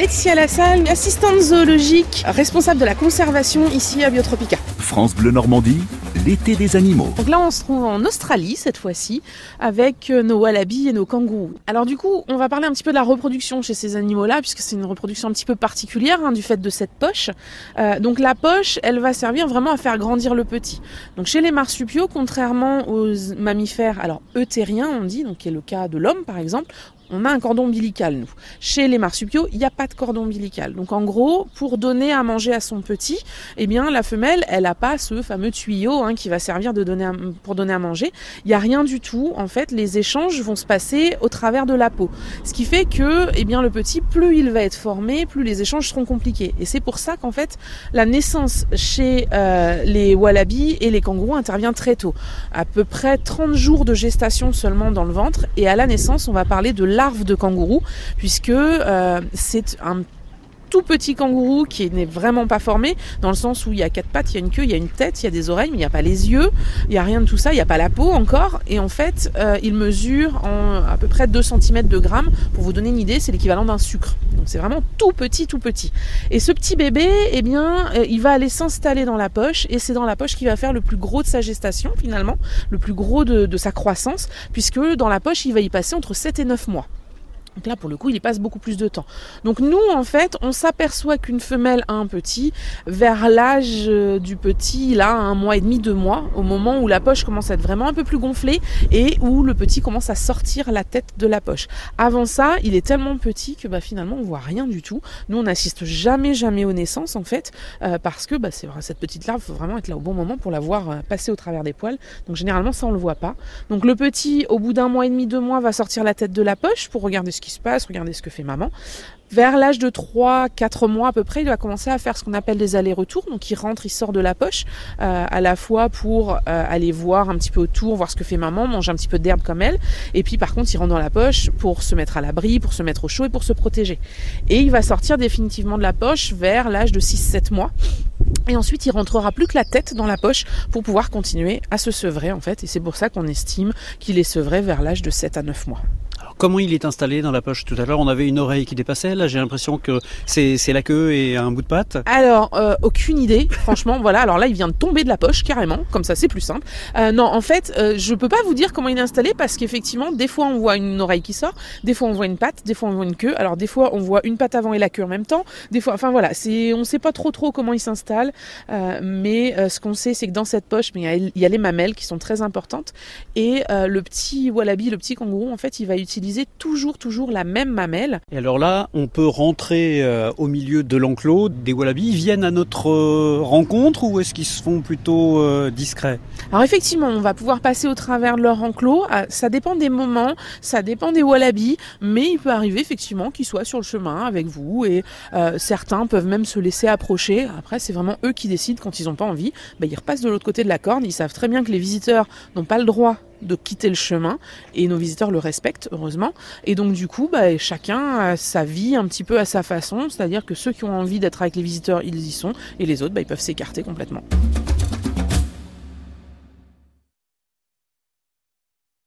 Laetitia Lassalle, assistante zoologique, responsable de la conservation ici à Biotropica. France Bleu Normandie, l'été des animaux. Donc là, on se trouve en Australie cette fois-ci avec euh, nos wallabies et nos kangourous. Alors du coup, on va parler un petit peu de la reproduction chez ces animaux-là, puisque c'est une reproduction un petit peu particulière hein, du fait de cette poche. Euh, donc la poche, elle va servir vraiment à faire grandir le petit. Donc chez les marsupiaux, contrairement aux mammifères, alors eutériens, on dit, donc qui est le cas de l'homme par exemple, on a un cordon ombilical, nous. Chez les marsupiaux, il n'y a pas de cordon ombilical. Donc en gros, pour donner à manger à son petit, eh bien la femelle, elle n'a pas ce fameux tuyau hein, qui va servir de donner pour donner à manger. Il n'y a rien du tout. En fait, les échanges vont se passer au travers de la peau. Ce qui fait que, eh bien, le petit, plus il va être formé, plus les échanges seront compliqués. Et c'est pour ça qu'en fait, la naissance chez euh, les wallabies et les kangourous intervient très tôt. À peu près 30 jours de gestation seulement dans le ventre. Et à la naissance, on va parler de de kangourou, puisque euh, c'est un tout petit kangourou qui n'est vraiment pas formé, dans le sens où il y a quatre pattes, il y a une queue, il y a une tête, il y a des oreilles, mais il n'y a pas les yeux, il n'y a rien de tout ça, il n'y a pas la peau encore. Et en fait, euh, il mesure en à peu près 2 cm de gramme. Pour vous donner une idée, c'est l'équivalent d'un sucre. Donc c'est vraiment tout petit, tout petit. Et ce petit bébé, eh bien, euh, il va aller s'installer dans la poche, et c'est dans la poche qu'il va faire le plus gros de sa gestation, finalement, le plus gros de, de sa croissance, puisque dans la poche, il va y passer entre 7 et 9 mois. Donc là, pour le coup, il y passe beaucoup plus de temps. Donc nous, en fait, on s'aperçoit qu'une femelle a un petit vers l'âge euh, du petit, là, un mois et demi, deux mois, au moment où la poche commence à être vraiment un peu plus gonflée et où le petit commence à sortir la tête de la poche. Avant ça, il est tellement petit que bah, finalement, on voit rien du tout. Nous, on n'assiste jamais, jamais aux naissances, en fait, euh, parce que bah, cette petite larve, faut vraiment être là au bon moment pour la voir euh, passer au travers des poils. Donc généralement, ça, on le voit pas. Donc le petit, au bout d'un mois et demi, deux mois, va sortir la tête de la poche pour regarder se passe, regardez ce que fait maman. Vers l'âge de 3-4 mois à peu près, il va commencer à faire ce qu'on appelle des allers-retours. Donc il rentre, il sort de la poche, euh, à la fois pour euh, aller voir un petit peu autour, voir ce que fait maman, manger un petit peu d'herbe comme elle. Et puis par contre, il rentre dans la poche pour se mettre à l'abri, pour se mettre au chaud et pour se protéger. Et il va sortir définitivement de la poche vers l'âge de 6-7 mois. Et ensuite, il rentrera plus que la tête dans la poche pour pouvoir continuer à se sevrer en fait. Et c'est pour ça qu'on estime qu'il est sevré vers l'âge de 7 à 9 mois. Comment il est installé dans la poche? Tout à l'heure, on avait une oreille qui dépassait. Là, j'ai l'impression que c'est la queue et un bout de patte. Alors, euh, aucune idée. Franchement, voilà. Alors là, il vient de tomber de la poche carrément. Comme ça, c'est plus simple. Euh, non, en fait, euh, je peux pas vous dire comment il est installé parce qu'effectivement, des fois, on voit une oreille qui sort, des fois, on voit une patte, des fois, on voit une queue. Alors, des fois, on voit une patte avant et la queue en même temps. Des fois, enfin voilà, c'est, on sait pas trop trop comment il s'installe. mais ce qu'on sait, c'est que dans cette poche, il y, a les mamelles qui sont très importantes et le petit wallaby, le petit kangourou, en fait, il va utiliser toujours, toujours la même mamelle. Et alors là, on peut rentrer euh, au milieu de l'enclos. Des wallabies viennent à notre euh, rencontre ou est-ce qu'ils se font plutôt euh, discrets? Alors effectivement, on va pouvoir passer au travers de leur enclos. Ah, ça dépend des moments, ça dépend des wallabies, mais il peut arriver effectivement qu'ils soient sur le chemin avec vous et certains peuvent même se laisser approcher. Après, c'est vraiment eux qui décident quand ils n'ont pas envie. Bah, ils repassent de l'autre côté de la corne. Ils savent très bien que les visiteurs n'ont pas le droit de quitter le chemin et nos visiteurs le respectent heureusement. Et donc du coup bah, chacun a sa vie un petit peu à sa façon. C'est à dire que ceux qui ont envie d'être avec les visiteurs ils y sont. Et les autres bah, ils peuvent s'écarter complètement